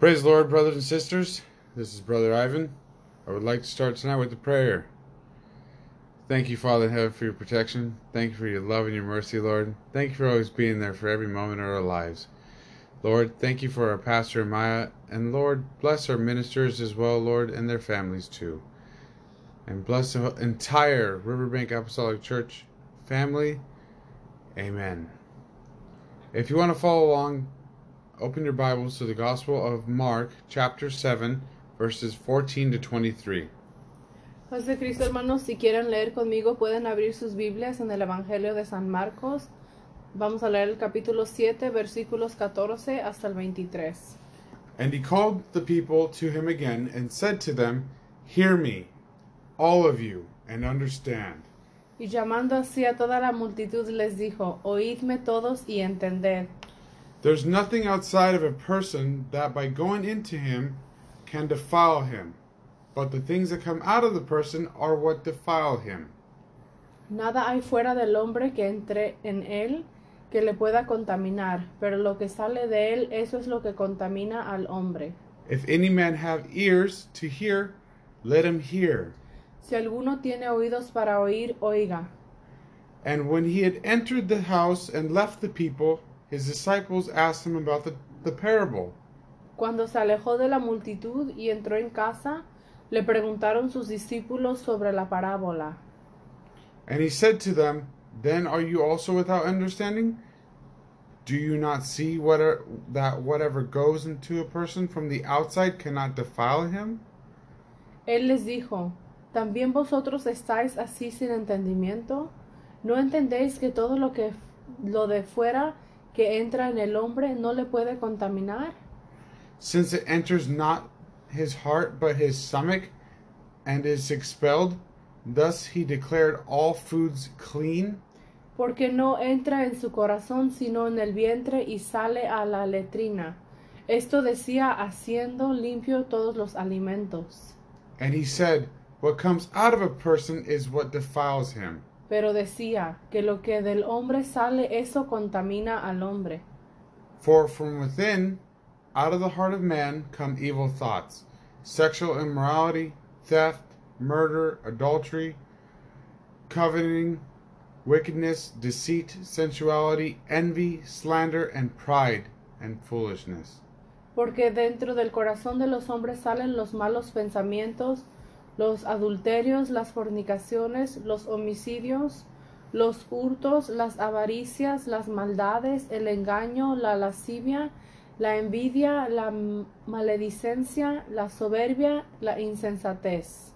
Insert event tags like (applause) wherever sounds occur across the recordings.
Praise the Lord, brothers and sisters. This is Brother Ivan. I would like to start tonight with a prayer. Thank you, Father in heaven, for your protection. Thank you for your love and your mercy, Lord. Thank you for always being there for every moment of our lives. Lord, thank you for our pastor Maya, and Lord, bless our ministers as well, Lord, and their families too. And bless the entire Riverbank Apostolic Church family. Amen. If you want to follow along, open your Bibles to the Gospel of Mark, chapter 7, verses 14 to 23. Paz de Cristo, hermanos, si quieren leer conmigo, pueden abrir sus Biblias en el Evangelio de San Marcos. Vamos a leer el capítulo 7, versículos 14 hasta el 23. And he called the people to him again and said to them, Hear me, all of you, and understand. Y llamando así a toda la multitud les dijo, Oídme todos y entended. There's nothing outside of a person that by going into him can defile him, but the things that come out of the person are what defile him. Nada hay fuera del hombre que entre en él que le pueda contaminar, pero lo que sale de él, eso es lo que contamina al hombre. If any man have ears to hear, let him hear. Si alguno tiene oídos para oír, oiga. And when he had entered the house and left the people, his disciples asked him about the, the parable. Cuando se alejó de la multitud y entró en casa, le preguntaron sus discípulos sobre la parábola. And he said to them, Then are you also without understanding? Do you not see whatever, that whatever goes into a person from the outside cannot defile him? Él les dijo, ¿también vosotros estáis así sin entendimiento? ¿No entendéis que todo lo que lo de fuera que entra en el hombre no le puede contaminar? Since it enters not his heart but his stomach, and is expelled, thus he declared all foods clean. Porque no entra en su corazón sino en el vientre y sale a la letrina. Esto decía haciendo limpio todos los alimentos. And he said, What comes out of a person is what defiles him. Pero decía que lo que del hombre sale eso contamina al hombre. For from within, out of the heart of man, come evil thoughts, sexual immorality, theft, murder, adultery, coveting, wickedness, deceit, sensuality, envy, slander, and pride, and foolishness. Porque dentro del corazón de los hombres salen los malos pensamientos, los adulterios, las fornicaciones, los homicidios, los hurtos, las avaricias, las maldades, el engaño, la lascivia, la envidia, la maledicencia, la soberbia, la insensatez.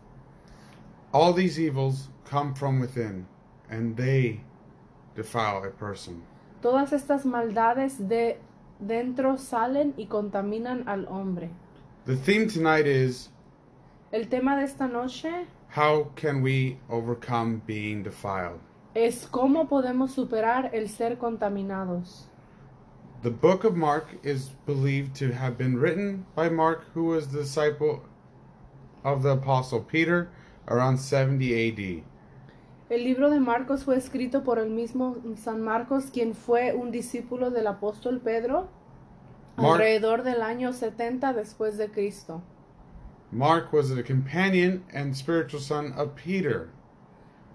All these evils come from within, and they defile a person. Todas estas maldades de dentro salen y contaminan al hombre. The theme tonight is El tema de esta noche how can we overcome being defiled? es cómo podemos superar el ser contaminados. The book of Mark is believed to have been written by Mark, who was the disciple of the Apostle Peter around 70 AD. El libro de Marcos fue escrito por el mismo San Marcos, quien fue un discípulo del apóstol Pedro Mar- alrededor del año 70 después de Cristo. Mark was a companion and spiritual son of Peter.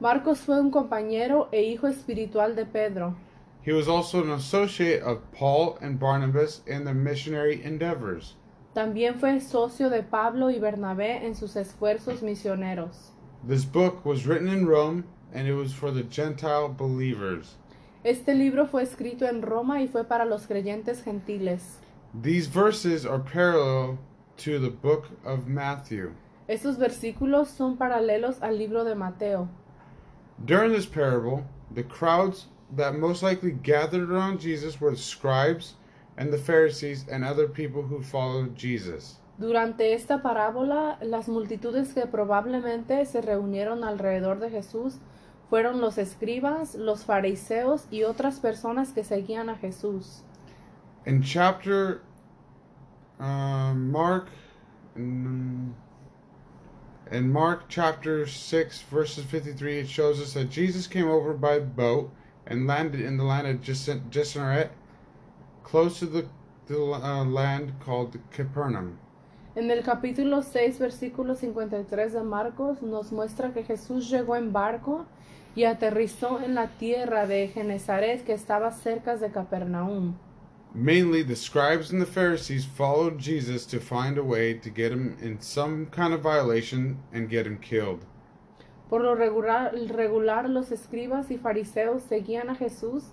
Marcos fue un compañero e hijo espiritual de Pedro. He was also an associate of Paul and Barnabas in their missionary endeavors. También fue socio de Pablo y Bernabé en sus esfuerzos misioneros. This book was written in Rome and it was for the Gentile believers. Este libro fue escrito en Roma y fue para los creyentes gentiles. These verses are parallel to the book of Matthew. Estos versículos son paralelos al libro de Mateo. During this parable, the crowds that most likely gathered around Jesus were the scribes and the Pharisees and other people who followed Jesus. Durante esta parábola, las multitudes que probablemente se reunieron alrededor de Jesús fueron los escribas, los fariseos y otras personas que seguían a Jesús. In chapter uh, Mark, in Mark chapter 6, verses 53, it shows us that Jesus came over by boat and landed in the land of Gennesaret, close to the the uh, land called Capernaum. En el capítulo 6, versículo 53 de Marcos, nos muestra que Jesús llegó en barco y aterrizó en la tierra de Genezaret que estaba cerca de Capernaum. Mainly, the scribes and the Pharisees followed Jesus to find a way to get him in some kind of violation and get him killed. Por lo regular, regular, los escribas y fariseos seguían a Jesús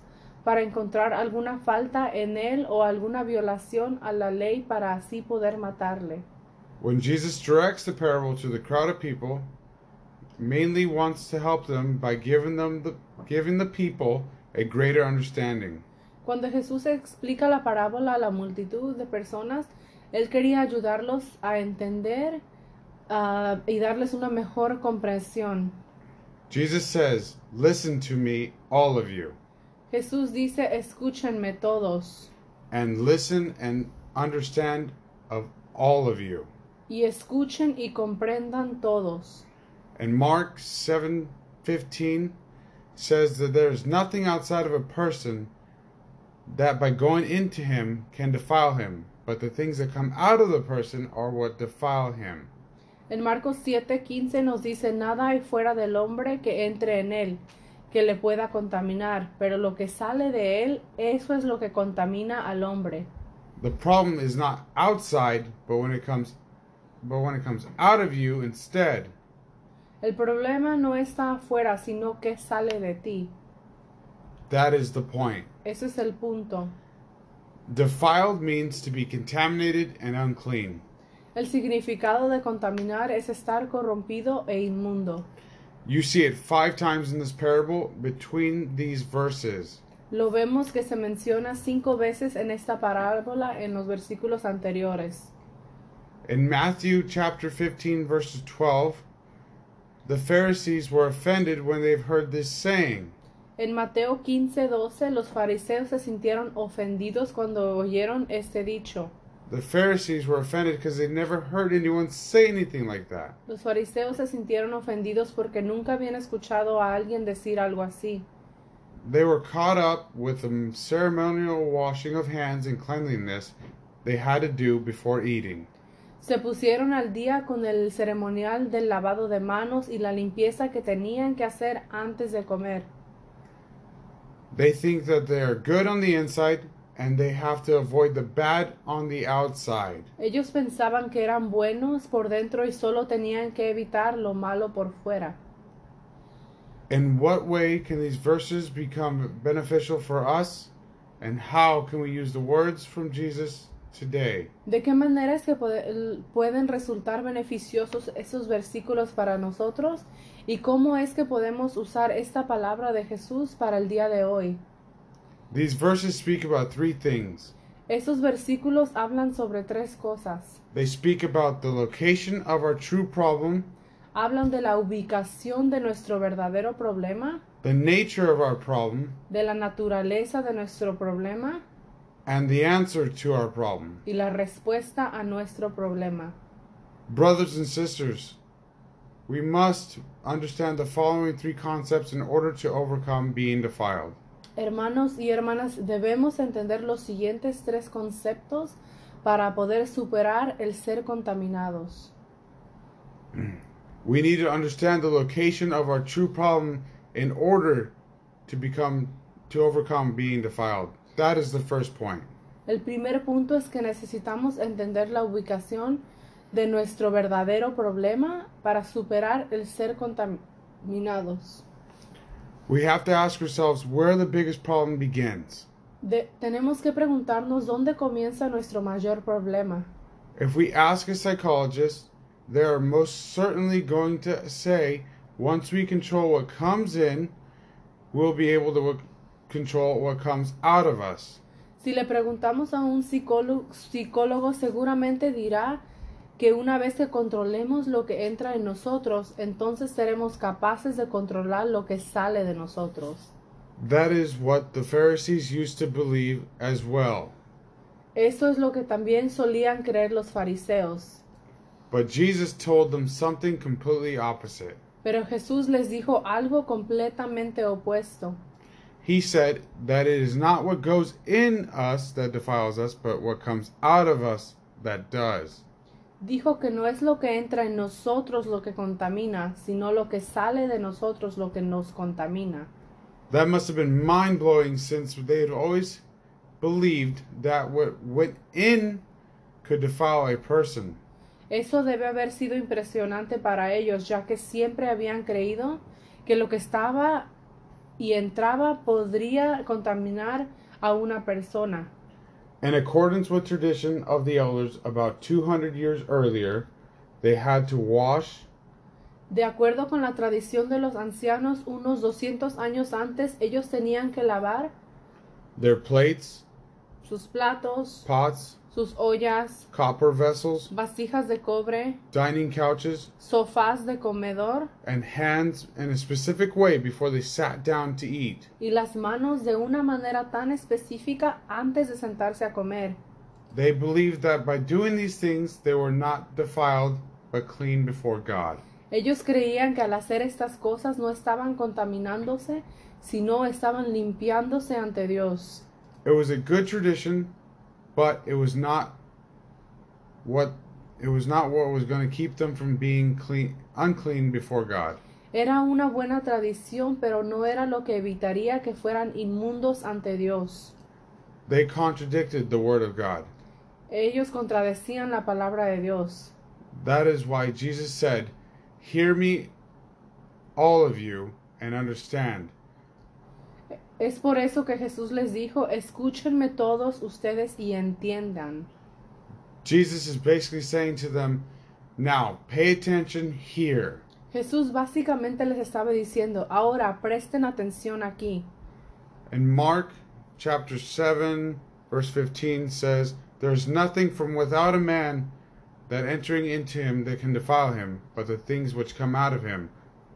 para encontrar alguna falta en él o alguna violación a la ley para así poder matarle. When Jesus directs the parable to the crowd of people, mainly wants to help them by giving them the giving the people a greater understanding. Cuando Jesús explica la parábola a la multitud de personas, él quería ayudarlos a entender uh, y darles una mejor comprensión. Jesus says, "Listen to me, all of you." Jesús dice, escúchenme todos. And listen and understand of all of you. Y escuchen y comprendan todos. And Mark 7:15 says that there is nothing outside of a person that by going into him can defile him, but the things that come out of the person are what defile him. En Marcos 7:15 nos dice, nada hay fuera del hombre que entre en él, que le pueda contaminar, pero lo que sale de él, eso es lo que contamina al hombre. The problem is not outside, but when it comes but when it comes out of you instead. El problema no está afuera, sino que sale de ti. That is the point. Ese es el punto. Defiled means to be contaminated and unclean. El significado de contaminar es estar corrompido e inmundo. You see it five times in this parable between these verses. Lo vemos que se menciona cinco veces en esta parábola en los versículos anteriores. In Matthew chapter 15, verses 12, the Pharisees were offended when they've heard this saying. En Mateo 15:12 los fariseos se sintieron ofendidos cuando oyeron este dicho. The Pharisees were offended because they never heard anyone say anything like that. Los fariseos se sintieron ofendidos porque nunca habían escuchado a alguien decir algo así. They were caught up with the ceremonial washing of hands and cleanliness they had to do before eating. Se pusieron al día con el ceremonial del lavado de manos y la limpieza que tenían que hacer antes de comer. They think that they are good on the inside and they have to avoid the bad on the outside. Ellos pensaban que eran buenos por dentro y solo tenían que evitar lo malo por fuera. In what way can these verses become beneficial for us? And how can we use the words from Jesus today? ¿De qué manera es que pueden resultar beneficiosos esos versículos para nosotros? ¿Y cómo es que podemos usar esta palabra de Jesús para el día de hoy? These verses speak about three things. Esos versículos hablan sobre tres cosas. They speak about the location of our true problem, Hablan de la ubicación de nuestro verdadero problema, the nature of our problem, de la naturaleza de nuestro problema and the answer to our problem. y la respuesta a nuestro problema. Brothers and sisters, we must understand the following three concepts in order to overcome being defiled. Hermanos y hermanas, debemos entender los siguientes tres conceptos para poder superar el ser contaminados. (clears throat) We need to understand the location of our true problem in order to become to overcome being defiled. That is the first point. El primer punto es que necesitamos entender la ubicación de nuestro verdadero problema para superar el ser contaminados. We have to ask ourselves where the biggest problem begins. De- tenemos que preguntarnos dónde comienza nuestro mayor problema. If we ask a psychologist, they are most certainly going to say once we control what comes in, we'll be able to control what comes out of us. Si le preguntamos a un psicólogo, psicólogo seguramente dirá que una vez que controlemos lo que entra en nosotros, entonces seremos capaces de controlar lo que sale de nosotros. That is what the Pharisees used to believe as well. Eso es lo que también solían creer los fariseos. But Jesus told them something completely opposite. Pero Jesús les dijo algo completamente opuesto. he said that it is not what goes in us that defiles us, but what comes out of us that does. Dijo que no es lo que entra en nosotros lo que contamina, sino lo que sale de nosotros lo que nos contamina. That must have been mind blowing since they had always believed that what went in could defile a person. Eso debe haber sido impresionante para ellos, ya que siempre habían creído que lo que estaba y entraba podría contaminar a una persona. In accordance with tradition of the elders about 200 years earlier, they had to wash De acuerdo con la tradición de los ancianos, unos 200 años antes, ellos tenían que lavar their plates, sus platos, pots, sus ollas, copper vessels, vasijas de cobre, dining couches, sofás de comedor and hands in a specific way before they sat down to eat. y las manos de una manera tan específica antes de sentarse a comer. They believed that by doing these things they were not defiled but clean before God. Ellos creían que al hacer estas cosas no estaban contaminándose, sino estaban limpiándose ante Dios. It was a good tradition, but it was not what it was not what was going to keep them from being clean unclean before God. Era una buena tradición, pero no era lo que evitaría que fueran inmundos ante Dios. They contradicted the word of God. Ellos contradecían la palabra de Dios. That is why Jesus said, "Hear me all of you and understand. Es por eso que Jesús les dijo, escúchenme todos ustedes y entiendan. Jesus is basically saying to them, now pay attention here. Jesús básicamente les estaba diciendo, ahora presten atención aquí. And Mark chapter 7, verse 15 says, There's nothing from without a man that entering into him that can defile him, but the things which come out of him,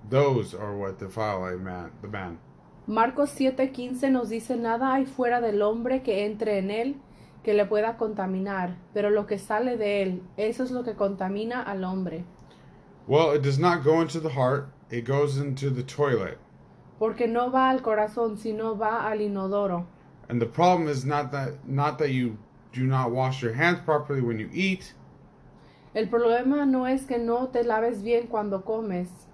those are what defile a man, the man. Marcos 7:15 nos dice, nada hay fuera del hombre que entre en él que le pueda contaminar, pero lo que sale de él, eso es lo que contamina al hombre. Well, it does not go into the heart, it goes into the toilet. Porque no va al corazón, sino va al inodoro. And the problem is not that not that you do not wash your hands properly when you eat. El problema no es que no te laves bien cuando comes.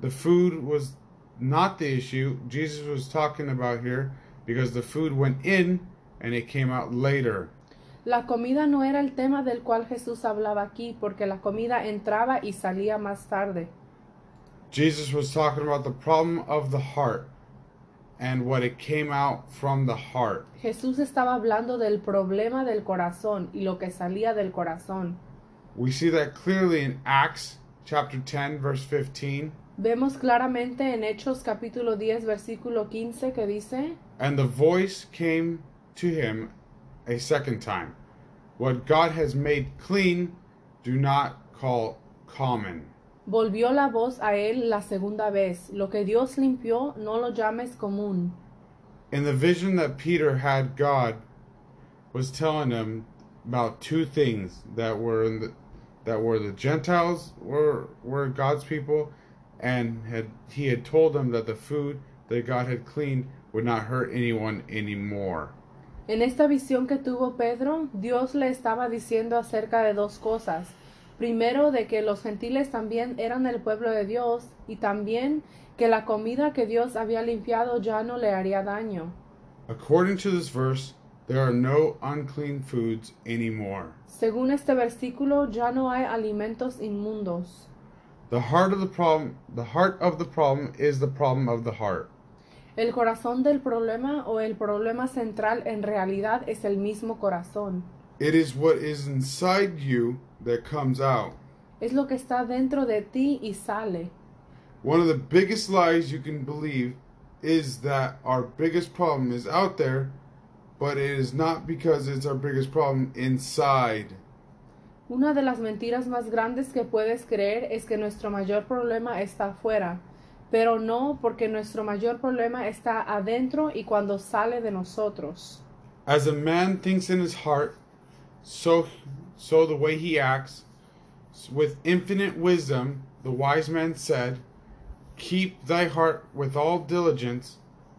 The food was not the issue. Jesus was talking about here because the food went in and it came out later. La comida no era el tema del cual Jesús hablaba aquí, porque la comida entraba y salía más tarde. Jesus was talking about the problem of the heart and what it came out from the heart. Jesús estaba hablando del problema del corazón y lo que salía del corazón. We see that clearly in Acts chapter 10 verse 15. Vemos claramente en Hechos capítulo 10 versículo 15 que dice, And the voice came to him a second time. What God has made clean, do not call common. volvió la voz a él la segunda vez, lo que Dios limpió no lo llames común. In the vision that Peter had, God was telling him about two things that were in the that were the Gentiles were were God's people, and had he had told them that the food that God had cleaned would not hurt anyone anymore. En esta visión que tuvo Pedro, Dios le estaba diciendo acerca de dos cosas. Primero, de que los gentiles también eran el pueblo de Dios y también que la comida que Dios había limpiado ya no le haría daño. According to this verse, there are no unclean foods anymore. Según este versículo, ya no hay alimentos inmundos. The heart of the problem, the heart of the problem is the problem of the heart. El corazón del problema o el problema central en realidad es el mismo corazón. It is what is inside you that comes out. Es lo que está dentro de ti y sale. One of the biggest lies you can believe is that our biggest problem is out there, but it is not because it's our biggest problem inside. Una de las mentiras más grandes que puedes creer es que nuestro mayor problema está afuera, pero no porque nuestro mayor problema está adentro y cuando sale de nosotros. As a man thinks in his heart, so so the way he acts. With infinite wisdom, the wise man said, "Keep thy heart with all diligence,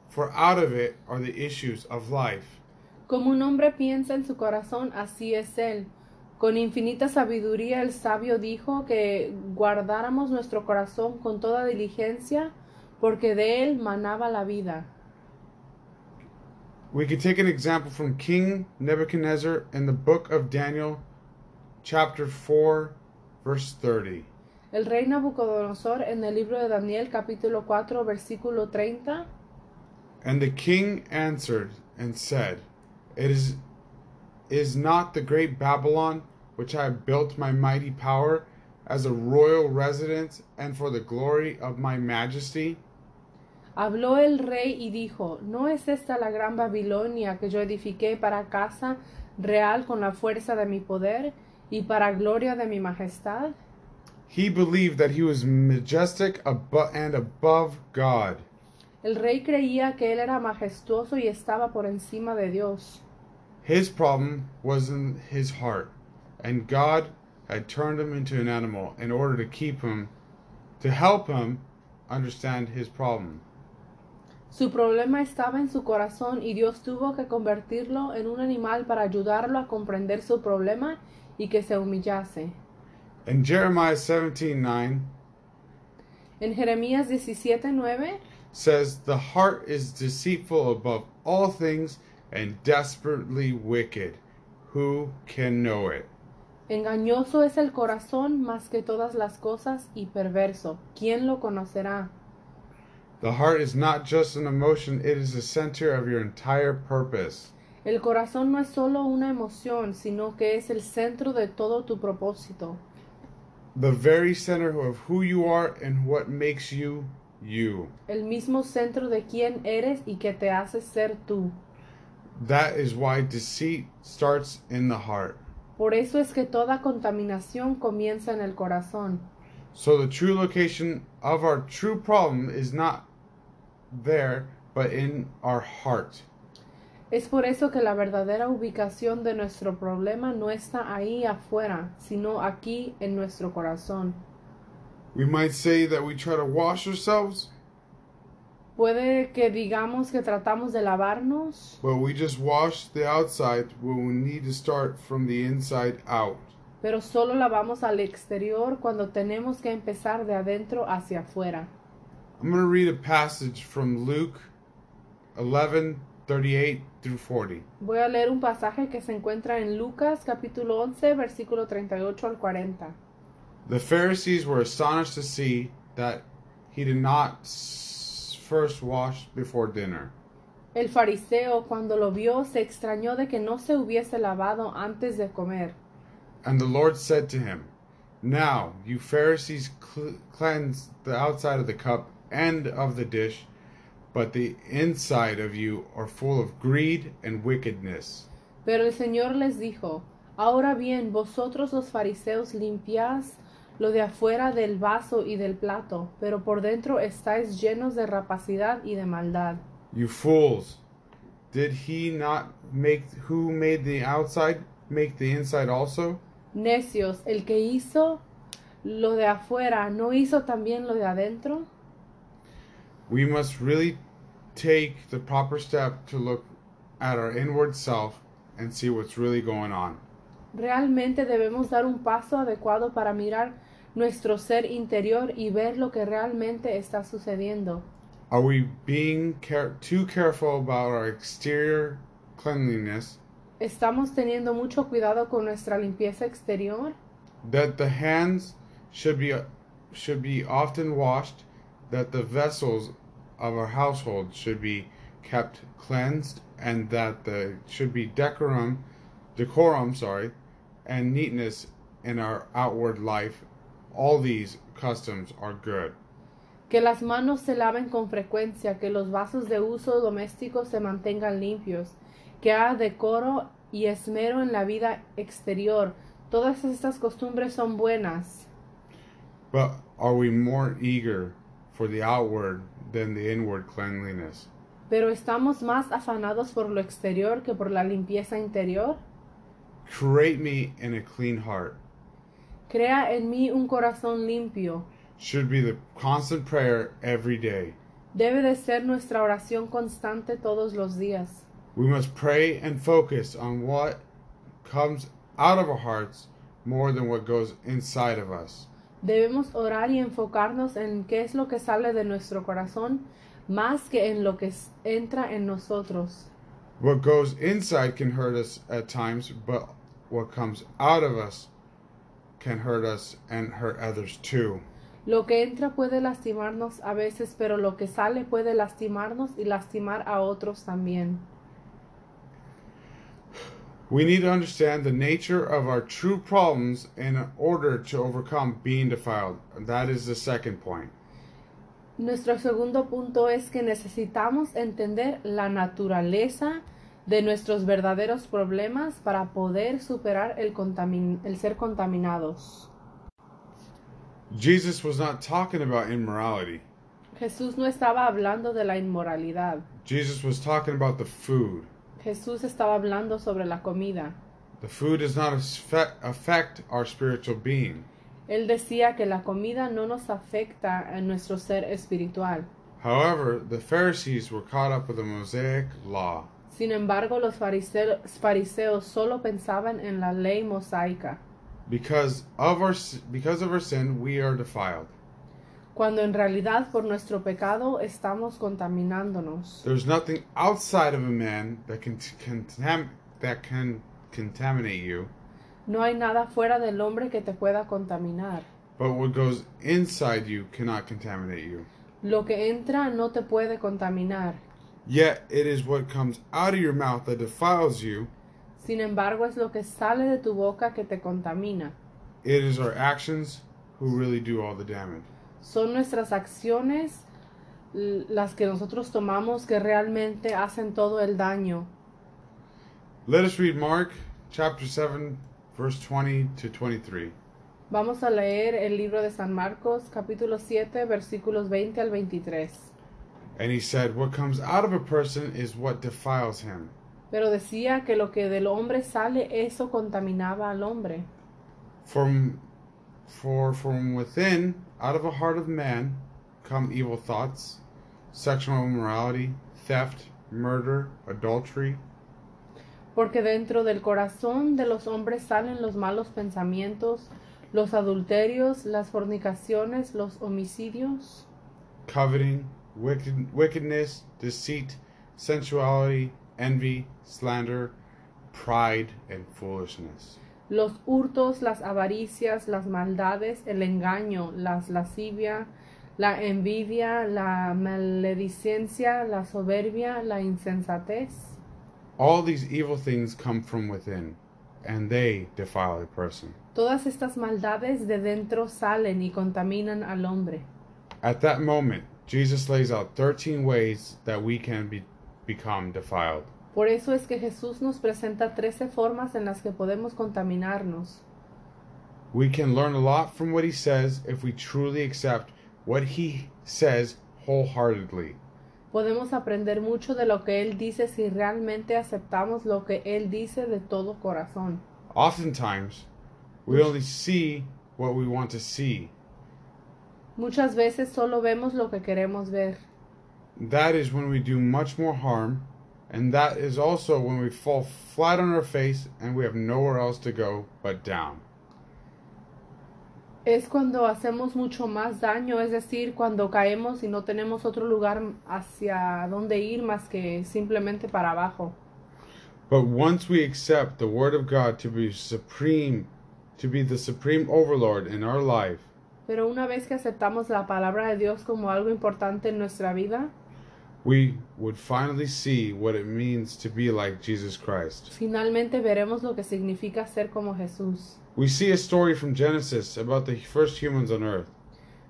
for out of it are the issues of life. Como un hombre piensa en su corazón, así es él. Con infinita sabiduría el sabio dijo que guardáramos nuestro corazón con toda diligencia, porque de él manaba la vida. We could take an example from King Nebuchadnezzar in the book of Daniel, chapter 4, verse 30. El rey Nabucodonosor en el libro de Daniel capítulo 4 versículo 30 And the king answered and said, It is is not the great Babylon which I have built my mighty power as a royal residence and for the glory of my majesty? Habló el rey y dijo, ¿no es esta la gran Babilonia que yo edifiqué para casa real con la fuerza de mi poder y para gloria de mi majestad? He believed that he was majestic abo- and above God. El rey creía que él era majestuoso y estaba por encima de Dios. His problem was in his heart, and God had turned him into an animal in order to keep him, to help him understand his problem. Su problema estaba en su corazón y Dios tuvo que convertirlo en un animal para ayudarlo a comprender su problema y que se humillase. In Jeremiah 17:9 En Jeremías 17:9 says, "The heart is deceitful above all things and desperately wicked. Who can know it?" Engañoso es el corazón más que todas las cosas y perverso. ¿Quién lo conocerá? The heart is not just an emotion, it is the center of your entire purpose. El corazón no es solo una emoción, sino que es el centro de todo tu propósito. The very center of who you are and what makes you you. El mismo centro de quién eres y que te hace ser tú. That is why deceit starts in the heart. Por eso es que toda contaminación comienza en el corazón. So the true location of our true problem is not there, but in our heart. Es por eso que la verdadera ubicación de nuestro problema no está ahí afuera, sino aquí en nuestro corazón. We might say that we try to wash ourselves, Puede que digamos que tratamos de lavarnos, but we just wash the outside when we need to start from the inside out. pero solo lavamos al exterior cuando tenemos que empezar de adentro hacia afuera. I'm going to read a passage from Luke 11 38 through 40. Voy a leer un pasaje que se encuentra en Lucas capítulo 11 versículo 38 al 40. The Pharisees were astonished to see that he did not first wash before dinner. El fariseo cuando lo vio se extrañó de que no se hubiese lavado antes de comer. And the Lord said to him, Now, you Pharisees cl- cleanse the outside of the cup and of the dish, but the inside of you are full of greed and wickedness. Pero el Señor les dijo, Ahora bien, vosotros los fariseos limpiáis lo de afuera del vaso y del plato, pero por dentro estáis llenos de rapacidad y de maldad. You fools! Did he not make who made the outside make the inside also? Necios, el que hizo lo de afuera, ¿no hizo también lo de adentro? We must really take the proper step to look at our inward self and see what's really going on. Realmente debemos dar un paso adecuado para mirar nuestro ser interior y ver lo que realmente está sucediendo. Are we being care- too careful about our exterior cleanliness ¿Estamos teniendo mucho cuidado con nuestra limpieza exterior? that the hands should be should be often washed that the vessels of our household should be kept cleansed and that there should be decorum decorum sorry and neatness in our outward life all these customs are good Que las manos se laven con frecuencia, que los vasos de uso doméstico se mantengan limpios, que haya decoro y esmero en la vida exterior. Todas estas costumbres son buenas. but are we more eager for the outward than the inward cleanliness Pero estamos más afanados por lo exterior que por la limpieza interior. create me in a clean heart Crea en mí un corazón limpio. should be the constant prayer every day. debe de ser nuestra oración constante todos los días. We must pray and focus on what comes out of our hearts more than what goes inside of us. Debemos orar y enfocarnos en qué es lo que sale de nuestro corazón más que en lo que entra en nosotros. What goes inside can hurt us at times, but what comes out of us can hurt us and hurt others too. Lo que entra puede lastimarnos a veces, pero lo que sale puede lastimarnos y lastimar a otros también. We need to understand the nature of our true problems in order to overcome being defiled. That is the second point. Nuestro segundo punto es que necesitamos entender la naturaleza de nuestros verdaderos problemas para poder superar el, contamin- el ser contaminados. Jesus was not talking about immorality. Jesús no estaba hablando de la inmoralidad. Jesus was talking about the food. Jesús estaba hablando sobre la comida. The food does not affect, our spiritual being. Él decía que la comida no nos afecta en nuestro ser espiritual. However, the Pharisees were caught up with the Mosaic law. Sin embargo, los fariseo- fariseos solo pensaban en la ley mosaica, Because of our because of our sin, we are defiled. cuando en realidad por nuestro pecado estamos contaminándonos. There's nothing outside of a man that can contam- that can contaminate you, No hay nada fuera del hombre que te pueda contaminar. but what goes inside you cannot contaminate you. Lo que entra no te puede contaminar. Yet it is what comes out of your mouth that defiles you. Sin embargo, es lo que sale de tu boca que te contamina. It is our actions who really do all the damage. Son nuestras acciones las que nosotros tomamos que realmente hacen todo el daño. Let us read Mark chapter 7 verse 20 to 23. Vamos a leer el libro de San Marcos, capítulo 7, versículos 20 al 23. And he said, What comes out of a person is what defiles him. Pero decía que lo que del hombre sale, eso contaminaba al hombre. From for from within, out of a heart of man, come evil thoughts, sexual immorality, theft, murder, adultery, Porque dentro del corazón de los hombres salen los malos pensamientos, los adulterios, las fornicaciones, los homicidios, coveting, wicked, wickedness, deceit, sensuality, envy, slander, pride, and foolishness. los hurtos, las avaricias, las maldades, el engaño, las lascivia, la envidia, la maledicencia, la soberbia, la insensatez. All these evil things come from within, and they defile a person. Todas estas maldades de dentro salen y contaminan al hombre. At that moment, Jesus lays out 13 ways that we can be, become defiled. Por eso es que Jesús nos presenta 13 formas en las que podemos contaminarnos. We can learn a lot from what he says if we truly accept what he says wholeheartedly. Podemos aprender mucho de lo que Él dice si realmente aceptamos lo que Él dice de todo corazón. Oftentimes, we only see what we want to see. Muchas veces solo vemos lo que queremos ver. That is when we do much more harm, and that is also when we fall flat on our face and we have nowhere else to go but down. Es cuando hacemos mucho más daño, es decir, cuando caemos y no tenemos otro lugar hacia donde ir más que simplemente para abajo. But once we accept the Word of God to be supreme, to be the supreme overlord in our life, Pero una vez que aceptamos la palabra de Dios como algo importante en nuestra vida, we would finally see what it means to be like Jesus Christ. finalmente veremos lo que significa ser como Jesús. We see a story from Genesis about the first humans on earth.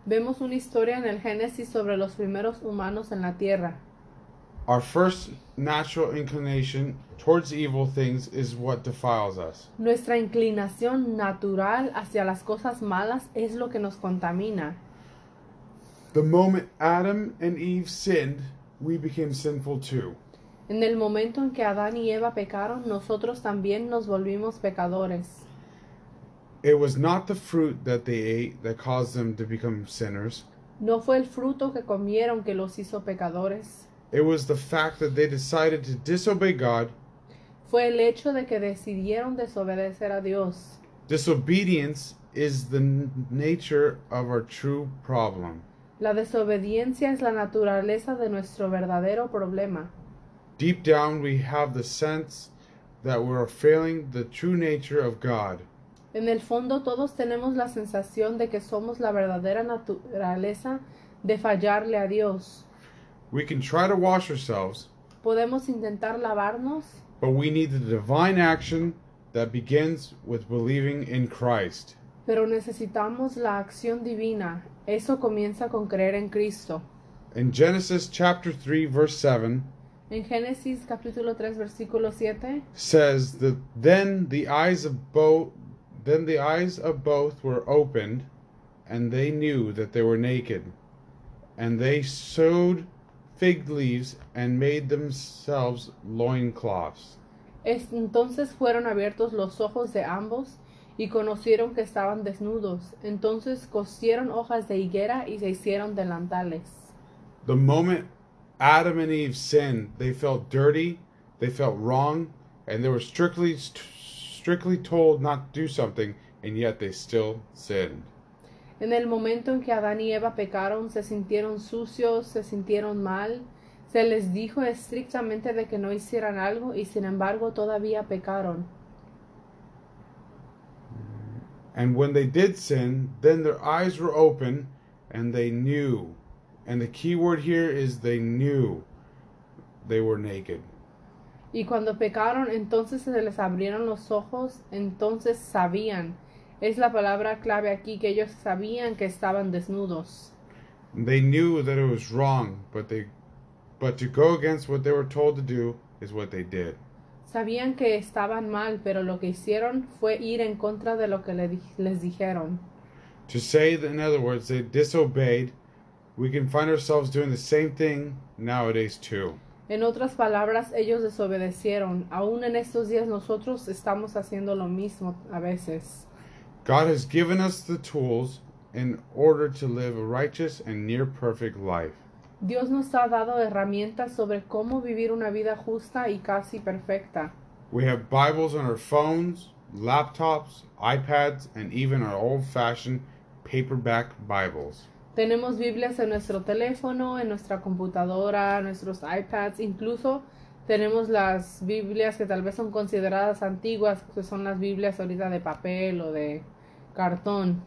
Vemos una historia en el Génesis sobre los primeros humanos en la tierra. Our first natural inclination towards evil things is what defiles us. Nuestra inclinación natural hacia las cosas malas es lo que nos contamina. The moment Adam and Eve sinned, we became sinful too. En el momento en que Adán y Eva pecaron, nosotros también nos volvimos pecadores. It was not the fruit that they ate that caused them to become sinners. No fue el fruto que comieron que los hizo pecadores. It was the fact that they decided to disobey God. Fue el hecho de que decidieron desobedecer a Dios. Disobedience is the nature of our true problem. La desobediencia es la naturaleza de nuestro verdadero problema. Deep down, we have the sense that we are failing the true nature of God. En el fondo todos tenemos la sensación de que somos la verdadera naturaleza de fallarle a Dios. We can try to wash ourselves, Podemos intentar lavarnos, but we need the divine action that begins with believing in Christ. pero necesitamos la acción divina. Eso comienza con creer en Cristo. In Genesis chapter 3 verse 7 En Génesis capítulo 3 versículo 7 says that then the eyes of both then the eyes of both were opened and they knew that they were naked and they sewed fig leaves and made themselves loincloths. Es- entonces fueron abiertos los ojos de ambos y conocieron que estaban desnudos. Entonces cosieron hojas de higuera y se hicieron delantales. The moment Adam and Eve sinned, they felt dirty, they felt wrong, and they were strictly strictly told not to do something, and yet they still sinned. En el momento en que Adán y Eva pecaron, se sintieron sucios, se sintieron mal, se les dijo estrictamente de que no hicieran algo y sin embargo todavía pecaron. And when they did sin, then their eyes were open and they knew. And the key word here is they knew they were naked. Y cuando pecaron, entonces se les abrieron los ojos, entonces sabían. Es la palabra clave aquí que ellos sabían que estaban desnudos. They knew that it was wrong, but they but to go against what they were told to do is what they did. Sabían que estaban mal, pero lo que hicieron fue ir en contra de lo que les dijeron. To say that in other words they disobeyed, we can find ourselves doing the same thing nowadays too. En otras palabras, ellos desobedecieron. Aún en estos días nosotros estamos haciendo lo mismo a veces. God has given us the tools in order to live a righteous and near perfect life. Dios nos ha dado herramientas sobre cómo vivir una vida justa y casi perfecta. We have Bibles on our phones, laptops, iPads, and even our old fashioned paperback Bibles. Tenemos Biblias en nuestro teléfono, en nuestra computadora, nuestros iPads, incluso tenemos las Biblias que tal vez son consideradas antiguas, que son las Biblias ahorita de papel o de cartón.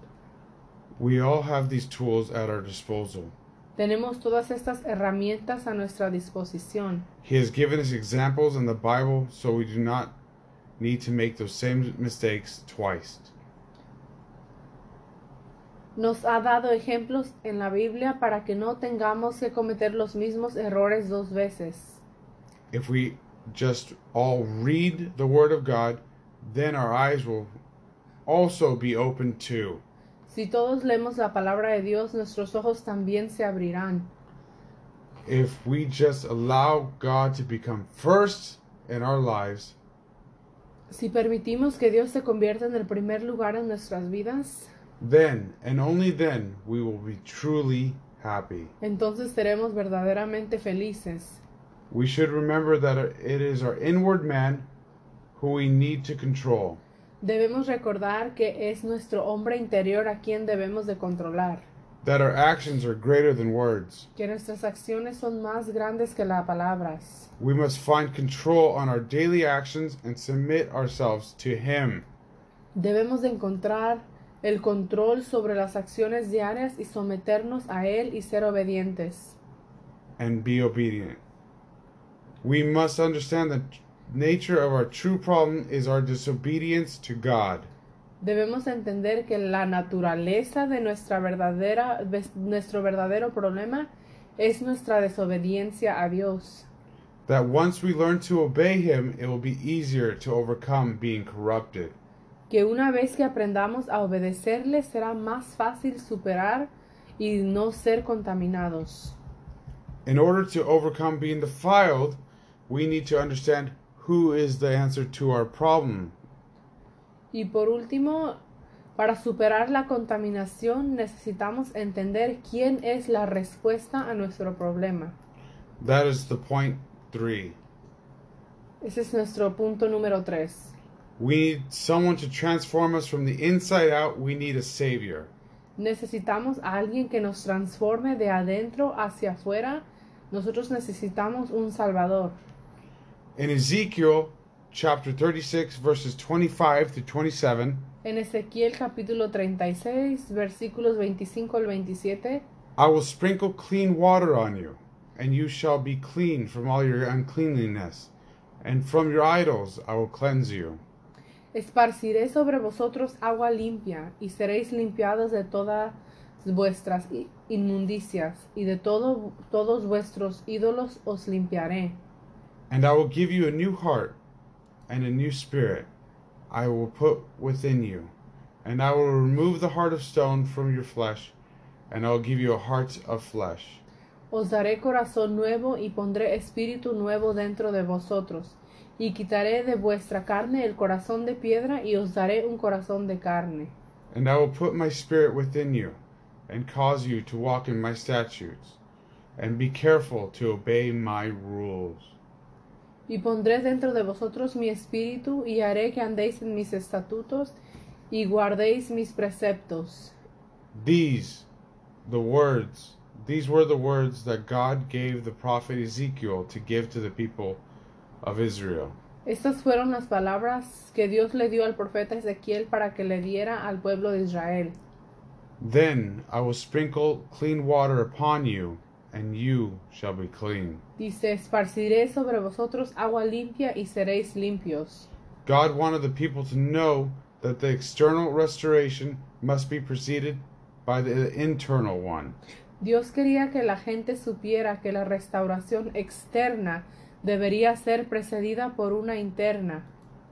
We all have these tools at our disposal. Tenemos todas estas herramientas a nuestra disposición. He has given us examples in the Bible so we do not need to make those same mistakes twice. Nos ha dado ejemplos en la Biblia para que no tengamos que cometer los mismos errores dos veces. If we just all read the Word of God, then our eyes will also be open to. Si todos leemos la palabra de Dios, nuestros ojos también se abrirán. If we just allow God to become first in our lives, Si permitimos que Dios se convierta en el primer lugar en nuestras vidas, then and only then we will be truly happy. entonces seremos verdaderamente felices. We should remember that it is our inward man who we need to control. Debemos recordar que es nuestro hombre interior a quien debemos de controlar, that our actions are greater than words. que nuestras acciones son más grandes que las palabras. We must find control on our daily actions and submit ourselves to Him. Debemos de encontrar el control sobre las acciones diarias y someternos a Él y ser obedientes. and be obedient. We must understand the nature of our true problem is our disobedience to God. Debemos entender que la naturaleza de nuestra verdadera, ves- nuestro verdadero problema es nuestra desobediencia a Dios. That once we learn to obey Him, it will be easier to overcome being corrupted. Que una vez que aprendamos a obedecerle será más fácil superar y no ser contaminados. In order to overcome being defiled, we need to understand who is the answer to our problem. Y por último, Para superar la contaminación necesitamos entender quién es la respuesta a nuestro problema. That is the point three. Ese es nuestro punto número 3. We need someone to transform us from the inside out. We need a Savior. Necesitamos a alguien que nos transforme de adentro hacia afuera. Nosotros necesitamos un Salvador. In Ezekiel chapter 36, verses 25 to 27, En Ezequiel capítulo 36, versículos 25 al 27, I will sprinkle clean water on you, and you shall be clean from all your uncleanliness, and from your idols I will cleanse you. esparciré sobre vosotros agua limpia, y seréis limpiados de todas vuestras inmundicias, y de todo, todos vuestros ídolos os limpiaré. And I will give you a new heart and a new spirit I will put within you. And I will remove the heart of stone from your flesh, and I will give you a heart of flesh. Os daré corazón nuevo y pondré espíritu nuevo dentro de vosotros, y quitaré de vuestra carne el corazón de piedra y os daré un corazón de carne. And I will put my spirit within you, and cause you to walk in my statutes, and be careful to obey my rules. Y pondré dentro de vosotros mi espíritu y haré que andéis en mis estatutos y guardéis mis preceptos. These, the words, these were the words that God gave the prophet Ezekiel to give to the people of Israel. Estas fueron las palabras que Dios le dio al profeta Ezequiel para que le diera al pueblo de Israel. Then I will sprinkle clean water upon you, and you shall be clean. Dice, esparciré sobre vosotros agua limpia y seréis limpios. God wanted the people to know that the external restoration must be preceded by the internal one. Dios quería que la gente supiera que la restauración externa debería ser precedida por una interna.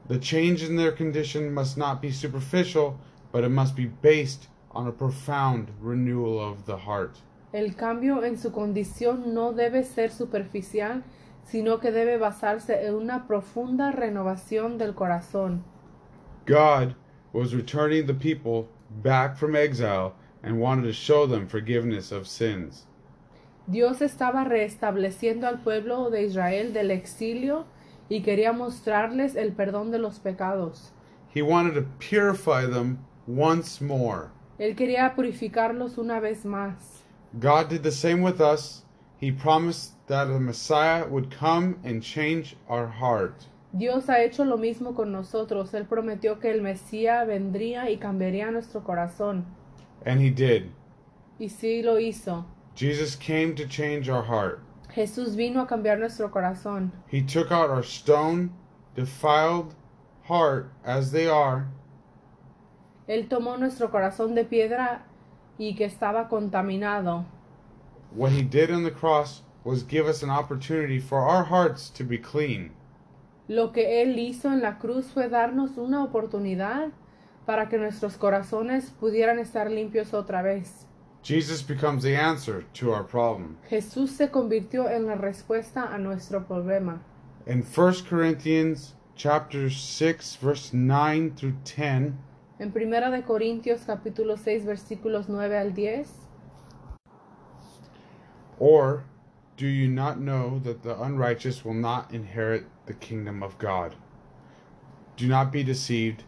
The change in their condition must not be superficial, but it must be based on a profound renewal of the heart. El cambio en su condición no debe ser superficial, sino que debe basarse en una profunda renovación del corazón. God was returning the people back from exile and wanted to show them forgiveness of sins. Dios estaba restableciendo al pueblo de Israel del exilio y quería mostrarles el perdón de los pecados. He wanted to purify them once more. Él quería purificarlos una vez más. God did the same with us. He promised that the Messiah would come and change our heart. Dios ha hecho lo mismo con nosotros. Él prometió que el Mesías vendría y cambiaría nuestro corazón. And he did. Y sí lo hizo. Jesus came to change our heart. Jesús vino a cambiar nuestro corazón. He took out our stone, defiled heart as they are, Él tomó nuestro corazón de piedra y que estaba contaminado. What he did on the cross was give us an opportunity for our hearts to be clean. Lo que Él hizo en la cruz fue darnos una oportunidad para que nuestros corazones pudieran estar limpios otra vez. Jesus becomes the answer to our problem. Jesús se convirtió en la respuesta a nuestro problema. In 1 Corinthians chapter 6 verse 9 through 10, En Primera de Corintios capítulo 6 versículos 9 al 10, or do you not know that the unrighteous will not inherit the kingdom of God? Do not be deceived,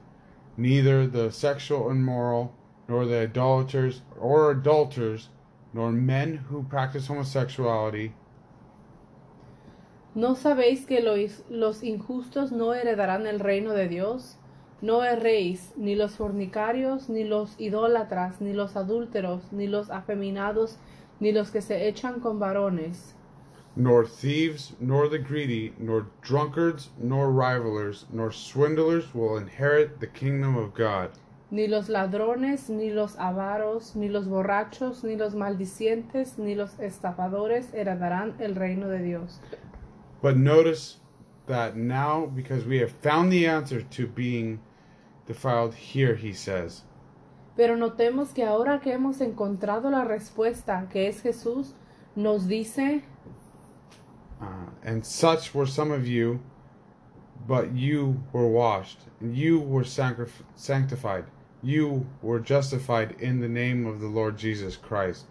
neither the sexual immoral, nor the idolaters or adulterers, nor men who practice homosexuality, ¿no sabéis que los, los injustos no heredarán el reino de Dios? No erréis, ni los fornicarios, ni los idólatras, ni los adúlteros, ni los afeminados, ni los que se echan con varones, nor thieves, nor the greedy, nor drunkards, nor rivalers, nor swindlers will inherit the kingdom of God. ni los ladrones, ni los avaros, ni los borrachos, ni los maldicientes, ni los estafadores heredarán el reino de Dios. But notice that now, because we have found the answer to being defiled, here he says, Pero notemos que ahora que hemos encontrado la respuesta, que es Jesús, nos dice, uh, and such were some of you, but you were washed, and you were sanctified, you were justified in the name of the Lord Jesus Christ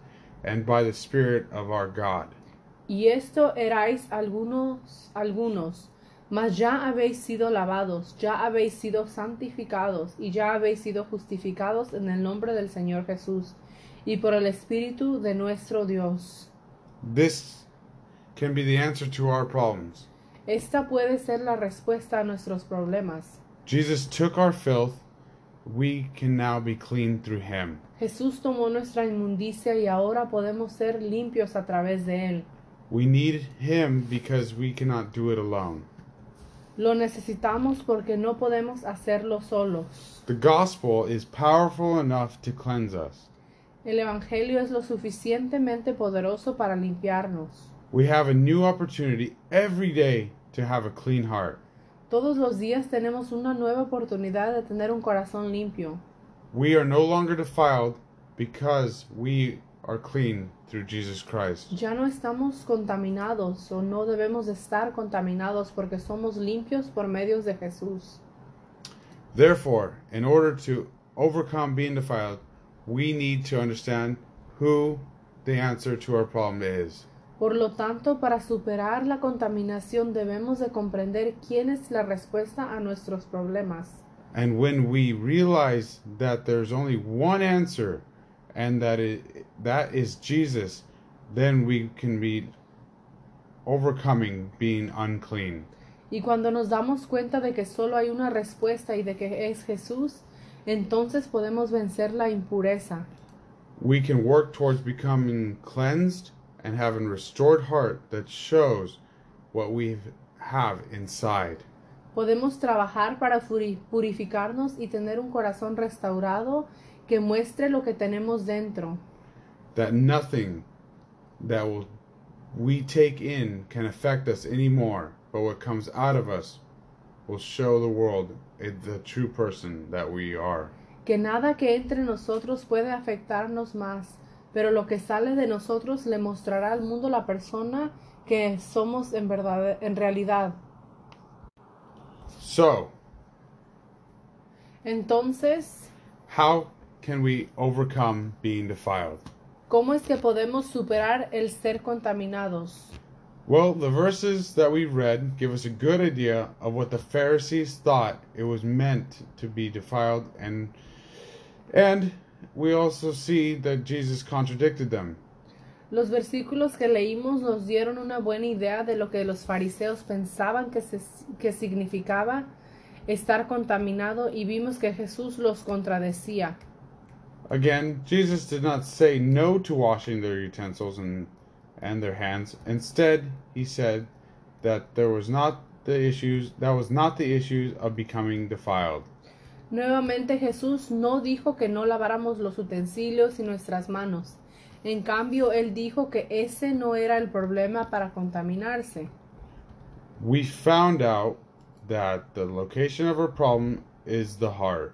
and by the Spirit of our God. Y esto erais algunos, algunos, mas ya habéis sido lavados, ya habéis sido santificados y ya habéis sido justificados en el nombre del Señor Jesús y por el Espíritu de nuestro Dios. This can be the answer to our problems. Esta puede ser la respuesta a nuestros problemas. Jesus took our filth. We can now be clean through him. Jesús tomó nuestra inmundicia y ahora podemos ser limpios a través de él. We need him because we cannot do it alone. Lo necesitamos porque no podemos hacerlo solos. The gospel is powerful enough to cleanse us. El Evangelio es lo suficientemente poderoso para limpiarnos. We have a new opportunity every day to have a clean heart. Todos los días tenemos una nueva oportunidad de tener un corazón limpio. We are no longer defiled because we are clean through Jesus Christ. Ya no estamos contaminados o no debemos estar contaminados porque somos limpios por medios de Jesús. Therefore, in order to overcome being defiled, we need to understand who the answer to our problem is. Por lo tanto, para superar la contaminación debemos de comprender quién es la respuesta a nuestros problemas. And when we realize that there's only one answer and that it, that is Jesus, then we can be overcoming being unclean. Y cuando nos damos cuenta de que solo hay una respuesta y de que es Jesús, entonces podemos vencer la impureza. We can work towards becoming cleansed and having a restored heart that shows what we have inside. Podemos trabajar para purificarnos y tener un corazón restaurado que muestre lo que tenemos dentro. That nothing that will we take in can affect us anymore, but what comes out of us will show the world the true person that we are. Que nada que entre nosotros puede afectarnos más, pero lo que sale de nosotros le mostrará al mundo la persona que somos en verdad, en realidad. So, Entonces, how can we overcome being defiled? ¿cómo es que podemos superar el ser contaminados? Well, the verses that we read give us a good idea of what the Pharisees thought it was meant to be defiled and and we also see that Jesus contradicted them. Los versículos que leímos nos dieron una buena idea de lo que los fariseos pensaban que, se- que significaba estar contaminado y vimos que Jesús los contradecía. Again, Jesus did not say no to washing their utensils and and their hands. Instead, he said that there was not the issues that was not the issues of becoming defiled. Nuevamente Jesús no dijo que no laváramos los utensilios y nuestras manos. En cambio, él dijo que ese no era el problema para contaminarse. We found out that the location of our problem is the heart.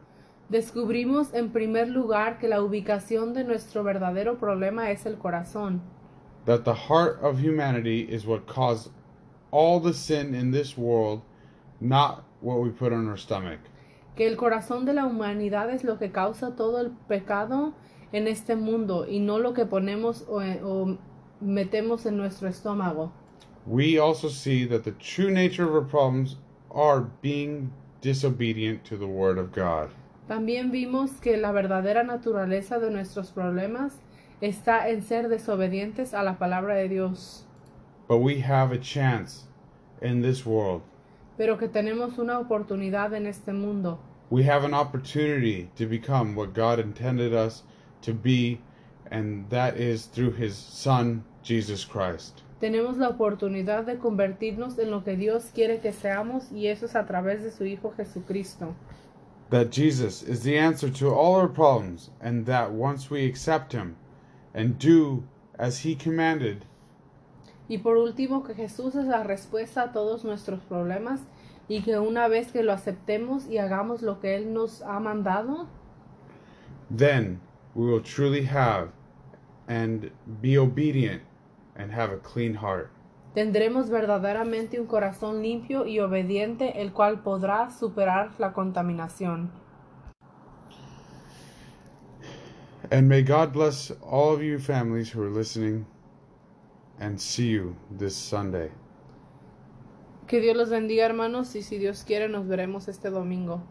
Descubrimos en primer lugar que la ubicación de nuestro verdadero problema es el corazón. that the heart of humanity is what caused all the sin in this world, not what we put on our stomach. que el corazón de la humanidad es lo que causa todo el pecado en este mundo y no lo que ponemos o, o metemos en nuestro estómago. We also see that the true nature of our problems are being disobedient to the Word of God. También vimos que la verdadera naturaleza de nuestros problemas está en ser desobedientes a la palabra de Dios, But we have a chance in this world. pero que tenemos una oportunidad en este mundo. We have an opportunity to become what God intended us to be, and that is through His Son, Jesus Christ. Tenemos la oportunidad de convertirnos en lo que Dios quiere que seamos y eso es a través de su Hijo Jesucristo. That Jesus is the answer to all our problems, and that once we accept Him and do as He commanded, Y por último, que Jesús es la respuesta a todos nuestros problemas y que una vez que lo aceptemos y hagamos lo que Él nos ha mandado, then we will truly have and be obedient and have a clean heart. Tendremos verdaderamente un corazón limpio y obediente, el cual podrá superar la contaminación. And may God bless all of you families who are listening and see you this Sunday. Que Dios los bendiga, hermanos, y si Dios quiere, nos veremos este domingo.